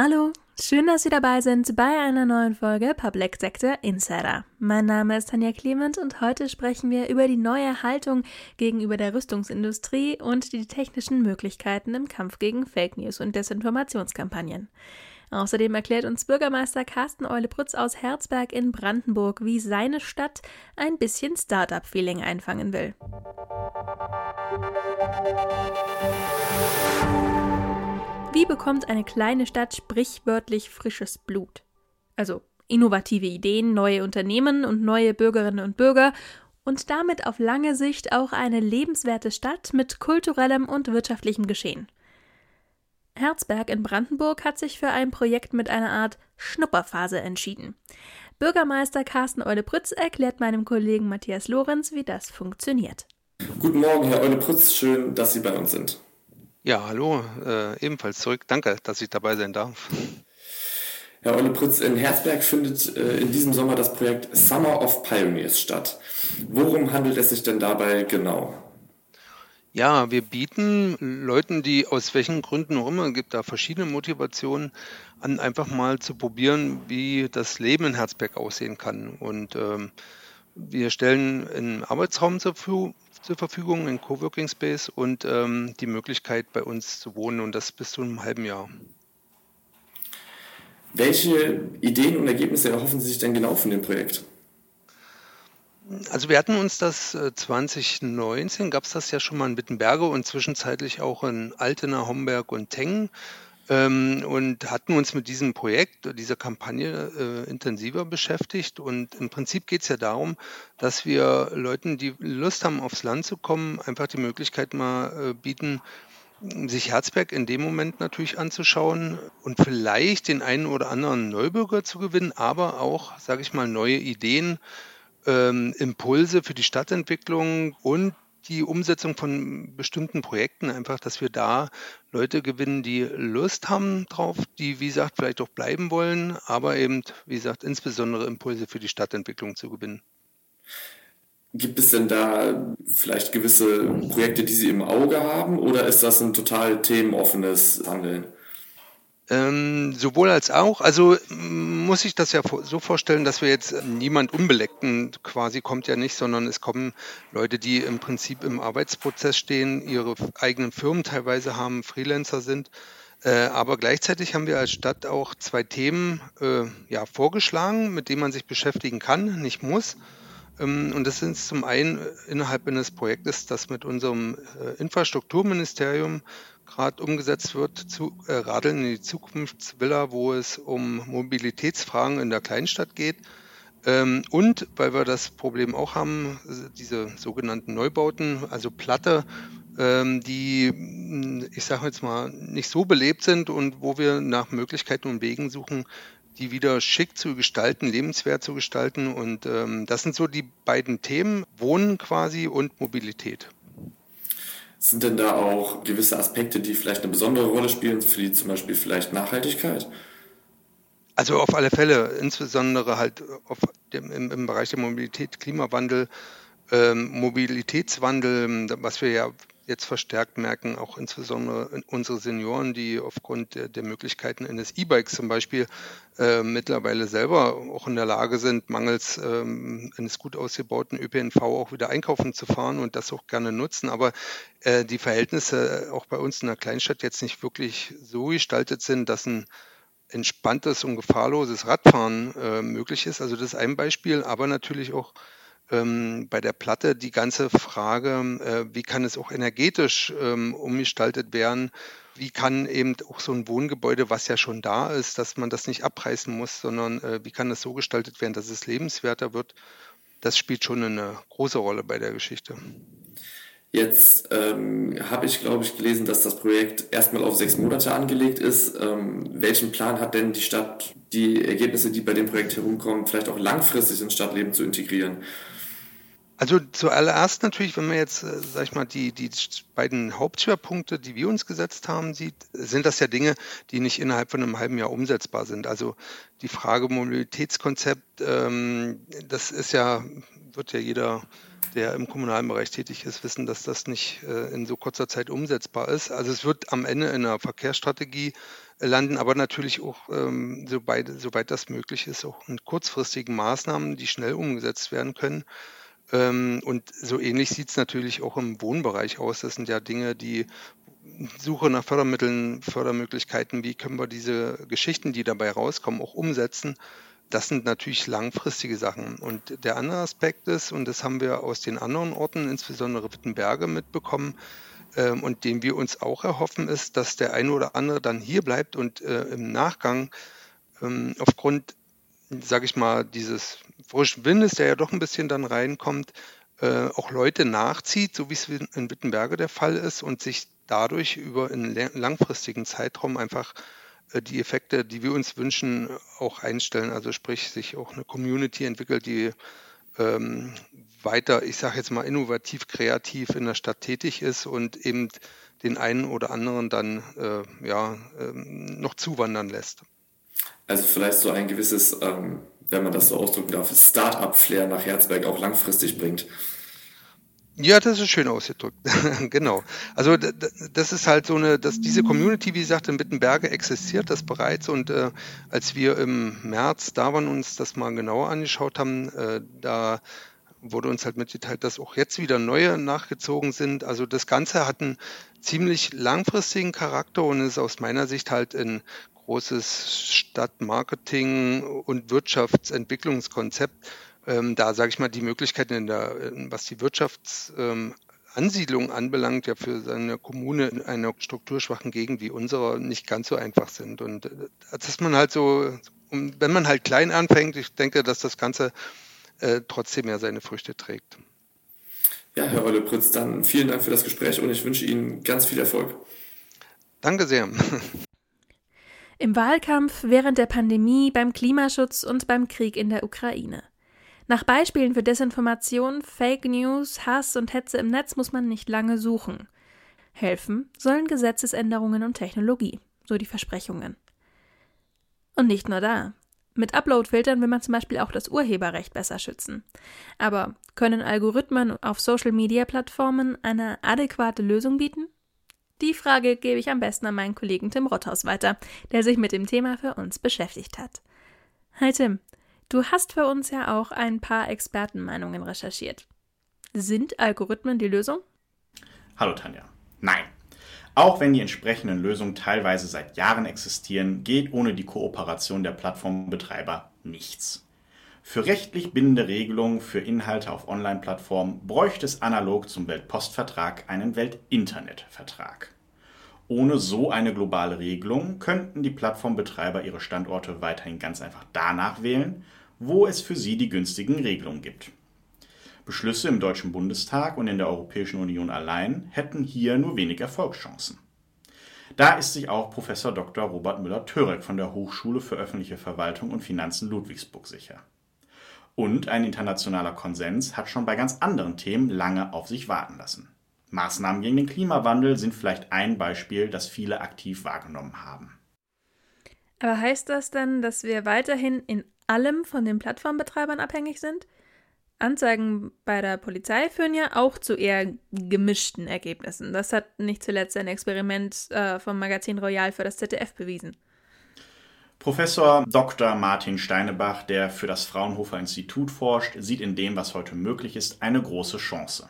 Hallo, schön, dass Sie dabei sind bei einer neuen Folge Public Sector Insider. Mein Name ist Tanja Clement und heute sprechen wir über die neue Haltung gegenüber der Rüstungsindustrie und die technischen Möglichkeiten im Kampf gegen Fake News und Desinformationskampagnen. Außerdem erklärt uns Bürgermeister Carsten Eule-Prutz aus Herzberg in Brandenburg, wie seine Stadt ein bisschen Startup-Feeling einfangen will. Wie bekommt eine kleine Stadt sprichwörtlich frisches Blut? Also innovative Ideen, neue Unternehmen und neue Bürgerinnen und Bürger und damit auf lange Sicht auch eine lebenswerte Stadt mit kulturellem und wirtschaftlichem Geschehen. Herzberg in Brandenburg hat sich für ein Projekt mit einer Art Schnupperphase entschieden. Bürgermeister Carsten Eule-Prütz erklärt meinem Kollegen Matthias Lorenz, wie das funktioniert. Guten Morgen, Herr Eule-Prütz, schön, dass Sie bei uns sind. Ja, hallo, äh, ebenfalls zurück. Danke, dass ich dabei sein darf. Herr Olle Pritz, in Herzberg findet äh, in diesem Sommer das Projekt Summer of Pioneers statt. Worum handelt es sich denn dabei genau? Ja, wir bieten Leuten, die aus welchen Gründen auch immer, gibt da verschiedene Motivationen, an einfach mal zu probieren, wie das Leben in Herzberg aussehen kann. Und ähm, wir stellen einen Arbeitsraum zur, zur Verfügung, einen Coworking Space und ähm, die Möglichkeit, bei uns zu wohnen und das bis zu einem halben Jahr. Welche Ideen und Ergebnisse erhoffen Sie sich denn genau von dem Projekt? Also wir hatten uns das 2019, gab es das ja schon mal in Wittenberge und zwischenzeitlich auch in Altena, Homberg und Tengen ähm, und hatten uns mit diesem Projekt, dieser Kampagne äh, intensiver beschäftigt. Und im Prinzip geht es ja darum, dass wir Leuten, die Lust haben, aufs Land zu kommen, einfach die Möglichkeit mal äh, bieten, sich Herzberg in dem Moment natürlich anzuschauen und vielleicht den einen oder anderen Neubürger zu gewinnen, aber auch, sage ich mal, neue Ideen, ähm, Impulse für die Stadtentwicklung und die Umsetzung von bestimmten Projekten einfach, dass wir da Leute gewinnen, die Lust haben drauf, die, wie gesagt, vielleicht auch bleiben wollen, aber eben, wie gesagt, insbesondere Impulse für die Stadtentwicklung zu gewinnen. Gibt es denn da vielleicht gewisse Projekte, die Sie im Auge haben, oder ist das ein total themenoffenes Handeln? Ähm, sowohl als auch. Also muss ich das ja so vorstellen, dass wir jetzt niemand Unbeleckten quasi kommt ja nicht, sondern es kommen Leute, die im Prinzip im Arbeitsprozess stehen, ihre eigenen Firmen teilweise haben, Freelancer sind. Äh, aber gleichzeitig haben wir als Stadt auch zwei Themen äh, ja, vorgeschlagen, mit denen man sich beschäftigen kann, nicht muss. Ähm, und das sind zum einen innerhalb eines Projektes, das mit unserem äh, Infrastrukturministerium gerade umgesetzt wird, zu äh, Radeln in die Zukunftsvilla, wo es um Mobilitätsfragen in der Kleinstadt geht. Ähm, und weil wir das Problem auch haben, diese sogenannten Neubauten, also Platte, ähm, die, ich sage jetzt mal, nicht so belebt sind und wo wir nach Möglichkeiten und Wegen suchen, die wieder schick zu gestalten, lebenswert zu gestalten. Und ähm, das sind so die beiden Themen, Wohnen quasi und Mobilität. Sind denn da auch gewisse Aspekte, die vielleicht eine besondere Rolle spielen, wie zum Beispiel vielleicht Nachhaltigkeit? Also auf alle Fälle, insbesondere halt dem, im, im, Bereich der Mobilität, Klimawandel, ähm, Mobilitätswandel, was wir ja jetzt verstärkt merken, auch insbesondere unsere Senioren, die aufgrund der, der Möglichkeiten eines E-Bikes zum Beispiel äh, mittlerweile selber auch in der Lage sind, mangels ähm, eines gut ausgebauten ÖPNV auch wieder einkaufen zu fahren und das auch gerne nutzen. Aber äh, die Verhältnisse auch bei uns in der Kleinstadt jetzt nicht wirklich so gestaltet sind, dass ein entspanntes und gefahrloses Radfahren äh, möglich ist. Also das ist ein Beispiel, aber natürlich auch ähm, bei der Platte die ganze Frage, äh, wie kann es auch energetisch ähm, umgestaltet werden? Wie kann eben auch so ein Wohngebäude, was ja schon da ist, dass man das nicht abreißen muss, sondern äh, wie kann es so gestaltet werden, dass es lebenswerter wird? Das spielt schon eine große Rolle bei der Geschichte. Jetzt ähm, habe ich, glaube ich, gelesen, dass das Projekt erstmal auf sechs Monate angelegt ist. Ähm, welchen Plan hat denn die Stadt, die Ergebnisse, die bei dem Projekt herumkommen, vielleicht auch langfristig ins Stadtleben zu integrieren? Also zuallererst natürlich, wenn man jetzt, äh, sag ich mal, die, die beiden Hauptschwerpunkte, die wir uns gesetzt haben, sieht, sind das ja Dinge, die nicht innerhalb von einem halben Jahr umsetzbar sind. Also die Frage Mobilitätskonzept, ähm, das ist ja, wird ja jeder der im kommunalen Bereich tätig ist, wissen, dass das nicht äh, in so kurzer Zeit umsetzbar ist. Also es wird am Ende in einer Verkehrsstrategie landen, aber natürlich auch, ähm, soweit, soweit das möglich ist, auch in kurzfristigen Maßnahmen, die schnell umgesetzt werden können. Ähm, und so ähnlich sieht es natürlich auch im Wohnbereich aus. Das sind ja Dinge, die Suche nach Fördermitteln, Fördermöglichkeiten, wie können wir diese Geschichten, die dabei rauskommen, auch umsetzen. Das sind natürlich langfristige Sachen. Und der andere Aspekt ist, und das haben wir aus den anderen Orten, insbesondere Wittenberge, mitbekommen, ähm, und den wir uns auch erhoffen, ist, dass der eine oder andere dann hier bleibt und äh, im Nachgang ähm, aufgrund, sage ich mal, dieses frischen Windes, der ja doch ein bisschen dann reinkommt, äh, auch Leute nachzieht, so wie es in Wittenberge der Fall ist und sich dadurch über einen langfristigen Zeitraum einfach äh, die Effekte, die wir uns wünschen, auch einstellen. Also sprich, sich auch eine Community entwickelt, die ähm, weiter, ich sage jetzt mal, innovativ, kreativ in der Stadt tätig ist und eben den einen oder anderen dann äh, ja, ähm, noch zuwandern lässt. Also vielleicht so ein gewisses, ähm, wenn man das so ausdrücken darf, Start-up-Flair nach Herzberg auch langfristig bringt. Ja, das ist schön ausgedrückt. genau. Also das ist halt so eine, dass diese Community, wie gesagt, in Wittenberge existiert das bereits und äh, als wir im März da waren uns das mal genauer angeschaut haben, äh, da wurde uns halt mitgeteilt, dass auch jetzt wieder neue nachgezogen sind. Also das Ganze hat einen ziemlich langfristigen Charakter und ist aus meiner Sicht halt ein großes Stadtmarketing und Wirtschaftsentwicklungskonzept ähm, da sage ich mal, die Möglichkeiten, in der, was die Wirtschaftsansiedlung ähm, anbelangt, ja für seine Kommune in einer strukturschwachen Gegend wie unserer nicht ganz so einfach sind. Und äh, dass man halt so, wenn man halt klein anfängt, ich denke, dass das Ganze äh, trotzdem ja seine Früchte trägt. Ja, Herr Olle Pritz, dann vielen Dank für das Gespräch und ich wünsche Ihnen ganz viel Erfolg. Danke sehr. Im Wahlkampf, während der Pandemie, beim Klimaschutz und beim Krieg in der Ukraine. Nach Beispielen für Desinformation, Fake News, Hass und Hetze im Netz muss man nicht lange suchen. Helfen sollen Gesetzesänderungen und Technologie, so die Versprechungen. Und nicht nur da. Mit Upload-Filtern will man zum Beispiel auch das Urheberrecht besser schützen. Aber können Algorithmen auf Social-Media-Plattformen eine adäquate Lösung bieten? Die Frage gebe ich am besten an meinen Kollegen Tim Rothaus weiter, der sich mit dem Thema für uns beschäftigt hat. Hi Tim, Du hast für uns ja auch ein paar Expertenmeinungen recherchiert. Sind Algorithmen die Lösung? Hallo Tanja. Nein. Auch wenn die entsprechenden Lösungen teilweise seit Jahren existieren, geht ohne die Kooperation der Plattformbetreiber nichts. Für rechtlich bindende Regelungen für Inhalte auf Online-Plattformen bräuchte es analog zum Weltpostvertrag einen Weltinternetvertrag. Ohne so eine globale Regelung könnten die Plattformbetreiber ihre Standorte weiterhin ganz einfach danach wählen, wo es für sie die günstigen Regelungen gibt. Beschlüsse im Deutschen Bundestag und in der Europäischen Union allein hätten hier nur wenig Erfolgschancen. Da ist sich auch Professor Dr. Robert Müller-Törek von der Hochschule für öffentliche Verwaltung und Finanzen Ludwigsburg sicher. Und ein internationaler Konsens hat schon bei ganz anderen Themen lange auf sich warten lassen. Maßnahmen gegen den Klimawandel sind vielleicht ein Beispiel, das viele aktiv wahrgenommen haben. Aber heißt das dann, dass wir weiterhin in allem von den Plattformbetreibern abhängig sind? Anzeigen bei der Polizei führen ja auch zu eher gemischten Ergebnissen. Das hat nicht zuletzt ein Experiment äh, vom Magazin Royal für das ZDF bewiesen. Professor Dr. Martin Steinebach, der für das Fraunhofer Institut forscht, sieht in dem, was heute möglich ist, eine große Chance.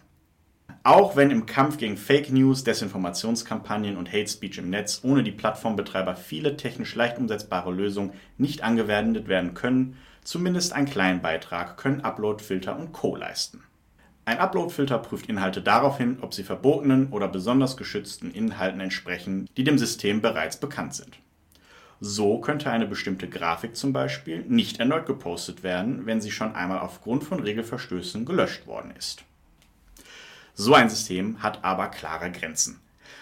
Auch wenn im Kampf gegen Fake News, Desinformationskampagnen und Hate Speech im Netz ohne die Plattformbetreiber viele technisch leicht umsetzbare Lösungen nicht angewendet werden können, zumindest einen kleinen Beitrag können Uploadfilter und Co. leisten. Ein Uploadfilter prüft Inhalte darauf hin, ob sie verbotenen oder besonders geschützten Inhalten entsprechen, die dem System bereits bekannt sind. So könnte eine bestimmte Grafik zum Beispiel nicht erneut gepostet werden, wenn sie schon einmal aufgrund von Regelverstößen gelöscht worden ist. So ein System hat aber klare Grenzen.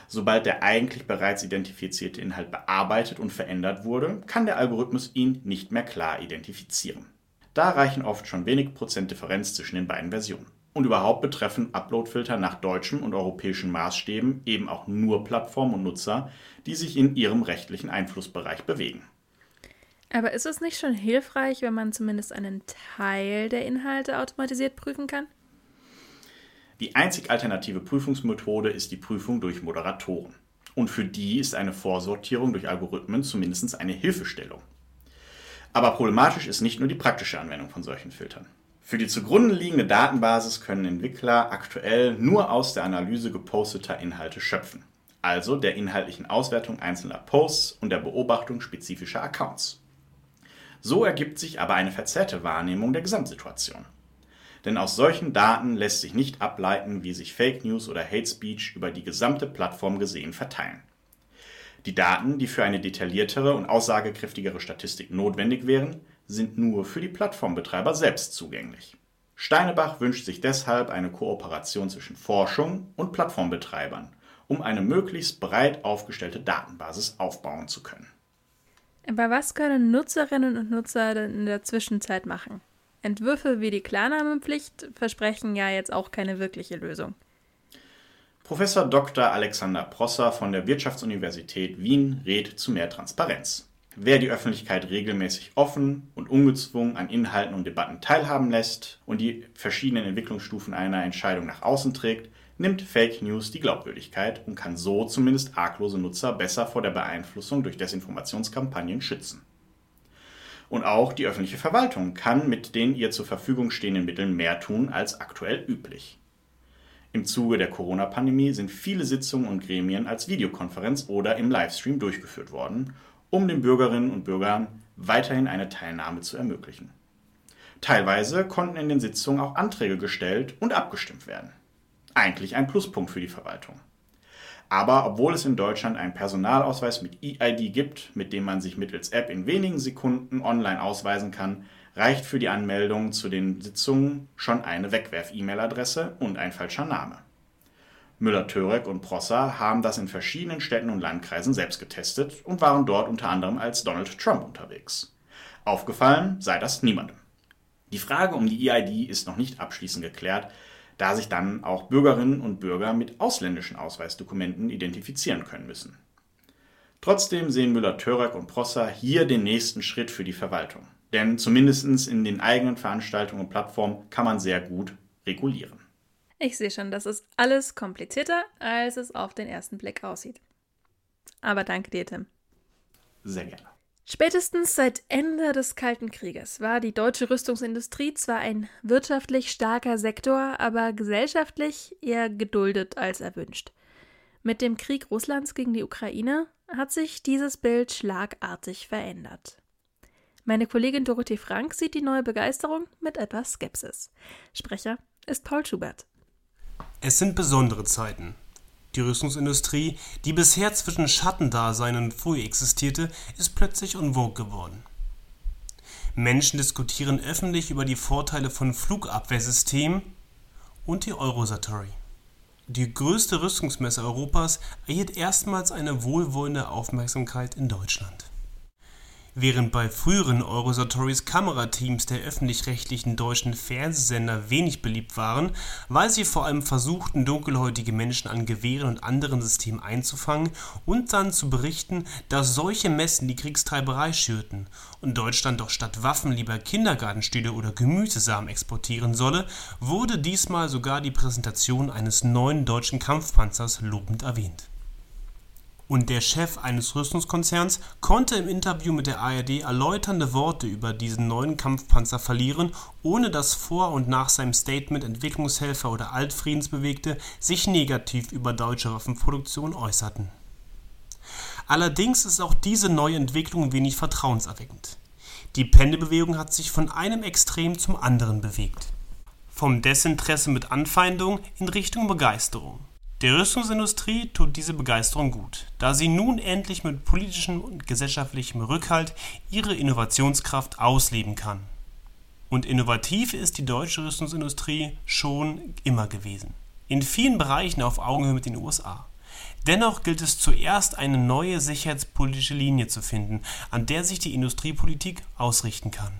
Sobald der eigentlich bereits identifizierte Inhalt bearbeitet und verändert wurde, kann der Algorithmus ihn nicht mehr klar identifizieren. Da reichen oft schon wenig Prozent Differenz zwischen den beiden Versionen. Und überhaupt betreffen Uploadfilter nach deutschen und europäischen Maßstäben eben auch nur Plattformen und Nutzer, die sich in ihrem rechtlichen Einflussbereich bewegen. Aber ist es nicht schon hilfreich, wenn man zumindest einen Teil der Inhalte automatisiert prüfen kann? Die einzig alternative Prüfungsmethode ist die Prüfung durch Moderatoren. Und für die ist eine Vorsortierung durch Algorithmen zumindest eine Hilfestellung. Aber problematisch ist nicht nur die praktische Anwendung von solchen Filtern. Für die zugrunde liegende Datenbasis können Entwickler aktuell nur aus der Analyse geposteter Inhalte schöpfen, also der inhaltlichen Auswertung einzelner Posts und der Beobachtung spezifischer Accounts. So ergibt sich aber eine verzerrte Wahrnehmung der Gesamtsituation. Denn aus solchen Daten lässt sich nicht ableiten, wie sich Fake News oder Hate Speech über die gesamte Plattform gesehen verteilen. Die Daten, die für eine detailliertere und aussagekräftigere Statistik notwendig wären, sind nur für die Plattformbetreiber selbst zugänglich. Steinebach wünscht sich deshalb eine Kooperation zwischen Forschung und Plattformbetreibern, um eine möglichst breit aufgestellte Datenbasis aufbauen zu können. Aber was können Nutzerinnen und Nutzer denn in der Zwischenzeit machen? Entwürfe wie die Klarnamenpflicht versprechen ja jetzt auch keine wirkliche Lösung. Professor Dr. Alexander Prosser von der Wirtschaftsuniversität Wien rät zu mehr Transparenz. Wer die Öffentlichkeit regelmäßig offen und ungezwungen an Inhalten und Debatten teilhaben lässt und die verschiedenen Entwicklungsstufen einer Entscheidung nach außen trägt, nimmt Fake News die Glaubwürdigkeit und kann so zumindest arglose Nutzer besser vor der Beeinflussung durch Desinformationskampagnen schützen. Und auch die öffentliche Verwaltung kann mit den ihr zur Verfügung stehenden Mitteln mehr tun als aktuell üblich. Im Zuge der Corona-Pandemie sind viele Sitzungen und Gremien als Videokonferenz oder im Livestream durchgeführt worden um den Bürgerinnen und Bürgern weiterhin eine Teilnahme zu ermöglichen. Teilweise konnten in den Sitzungen auch Anträge gestellt und abgestimmt werden. Eigentlich ein Pluspunkt für die Verwaltung. Aber obwohl es in Deutschland einen Personalausweis mit EID gibt, mit dem man sich mittels App in wenigen Sekunden online ausweisen kann, reicht für die Anmeldung zu den Sitzungen schon eine Wegwerf-E-Mail-Adresse und ein falscher Name. Müller-Törek und Prosser haben das in verschiedenen Städten und Landkreisen selbst getestet und waren dort unter anderem als Donald Trump unterwegs. Aufgefallen sei das niemandem. Die Frage um die EID ist noch nicht abschließend geklärt, da sich dann auch Bürgerinnen und Bürger mit ausländischen Ausweisdokumenten identifizieren können müssen. Trotzdem sehen Müller-Törek und Prosser hier den nächsten Schritt für die Verwaltung. Denn zumindest in den eigenen Veranstaltungen und Plattformen kann man sehr gut regulieren. Ich sehe schon, das ist alles komplizierter, als es auf den ersten Blick aussieht. Aber danke dir, Tim. Sehr gerne. Spätestens seit Ende des Kalten Krieges war die deutsche Rüstungsindustrie zwar ein wirtschaftlich starker Sektor, aber gesellschaftlich eher geduldet als erwünscht. Mit dem Krieg Russlands gegen die Ukraine hat sich dieses Bild schlagartig verändert. Meine Kollegin Dorothee Frank sieht die neue Begeisterung mit etwas Skepsis. Sprecher ist Paul Schubert. Es sind besondere Zeiten. Die Rüstungsindustrie, die bisher zwischen Schattendasein und Früh existierte, ist plötzlich en geworden. Menschen diskutieren öffentlich über die Vorteile von Flugabwehrsystemen und die Eurosatory. Die größte Rüstungsmesse Europas erhielt erstmals eine wohlwollende Aufmerksamkeit in Deutschland. Während bei früheren Eurosatories Kamerateams der öffentlich-rechtlichen deutschen Fernsehsender wenig beliebt waren, weil sie vor allem versuchten, dunkelhäutige Menschen an Gewehren und anderen Systemen einzufangen und dann zu berichten, dass solche Messen die Kriegstreiberei schürten und Deutschland doch statt Waffen lieber Kindergartenstühle oder Gemüsesamen exportieren solle, wurde diesmal sogar die Präsentation eines neuen deutschen Kampfpanzers lobend erwähnt und der Chef eines Rüstungskonzerns konnte im Interview mit der ARD erläuternde Worte über diesen neuen Kampfpanzer verlieren, ohne dass vor und nach seinem Statement Entwicklungshelfer oder Altfriedensbewegte sich negativ über deutsche Waffenproduktion äußerten. Allerdings ist auch diese neue Entwicklung wenig vertrauenserweckend. Die Pendelbewegung hat sich von einem Extrem zum anderen bewegt. Vom Desinteresse mit Anfeindung in Richtung Begeisterung. Der Rüstungsindustrie tut diese Begeisterung gut, da sie nun endlich mit politischem und gesellschaftlichem Rückhalt ihre Innovationskraft ausleben kann. Und innovativ ist die deutsche Rüstungsindustrie schon immer gewesen. In vielen Bereichen auf Augenhöhe mit den USA. Dennoch gilt es zuerst eine neue sicherheitspolitische Linie zu finden, an der sich die Industriepolitik ausrichten kann.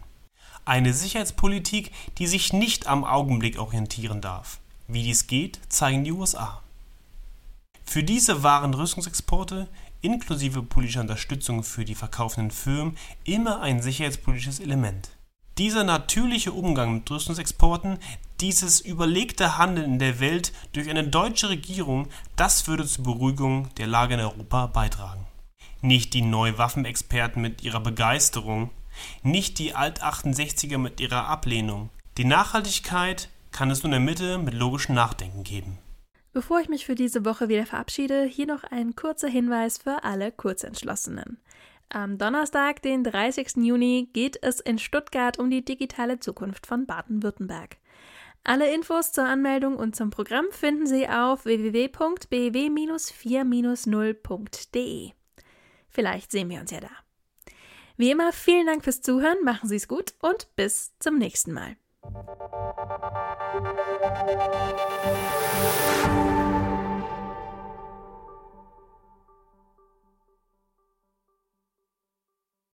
Eine Sicherheitspolitik, die sich nicht am Augenblick orientieren darf. Wie dies geht, zeigen die USA. Für diese waren Rüstungsexporte inklusive politischer Unterstützung für die verkaufenden Firmen immer ein sicherheitspolitisches Element. Dieser natürliche Umgang mit Rüstungsexporten, dieses überlegte Handeln in der Welt durch eine deutsche Regierung, das würde zur Beruhigung der Lage in Europa beitragen. Nicht die Neuwaffenexperten mit ihrer Begeisterung, nicht die Alt-68er mit ihrer Ablehnung. Die Nachhaltigkeit kann es nur in der Mitte mit logischem Nachdenken geben. Bevor ich mich für diese Woche wieder verabschiede, hier noch ein kurzer Hinweis für alle Kurzentschlossenen. Am Donnerstag, den 30. Juni, geht es in Stuttgart um die digitale Zukunft von Baden-Württemberg. Alle Infos zur Anmeldung und zum Programm finden Sie auf www.bw-4-0.de. Vielleicht sehen wir uns ja da. Wie immer, vielen Dank fürs Zuhören, machen Sie es gut und bis zum nächsten Mal. Thank you.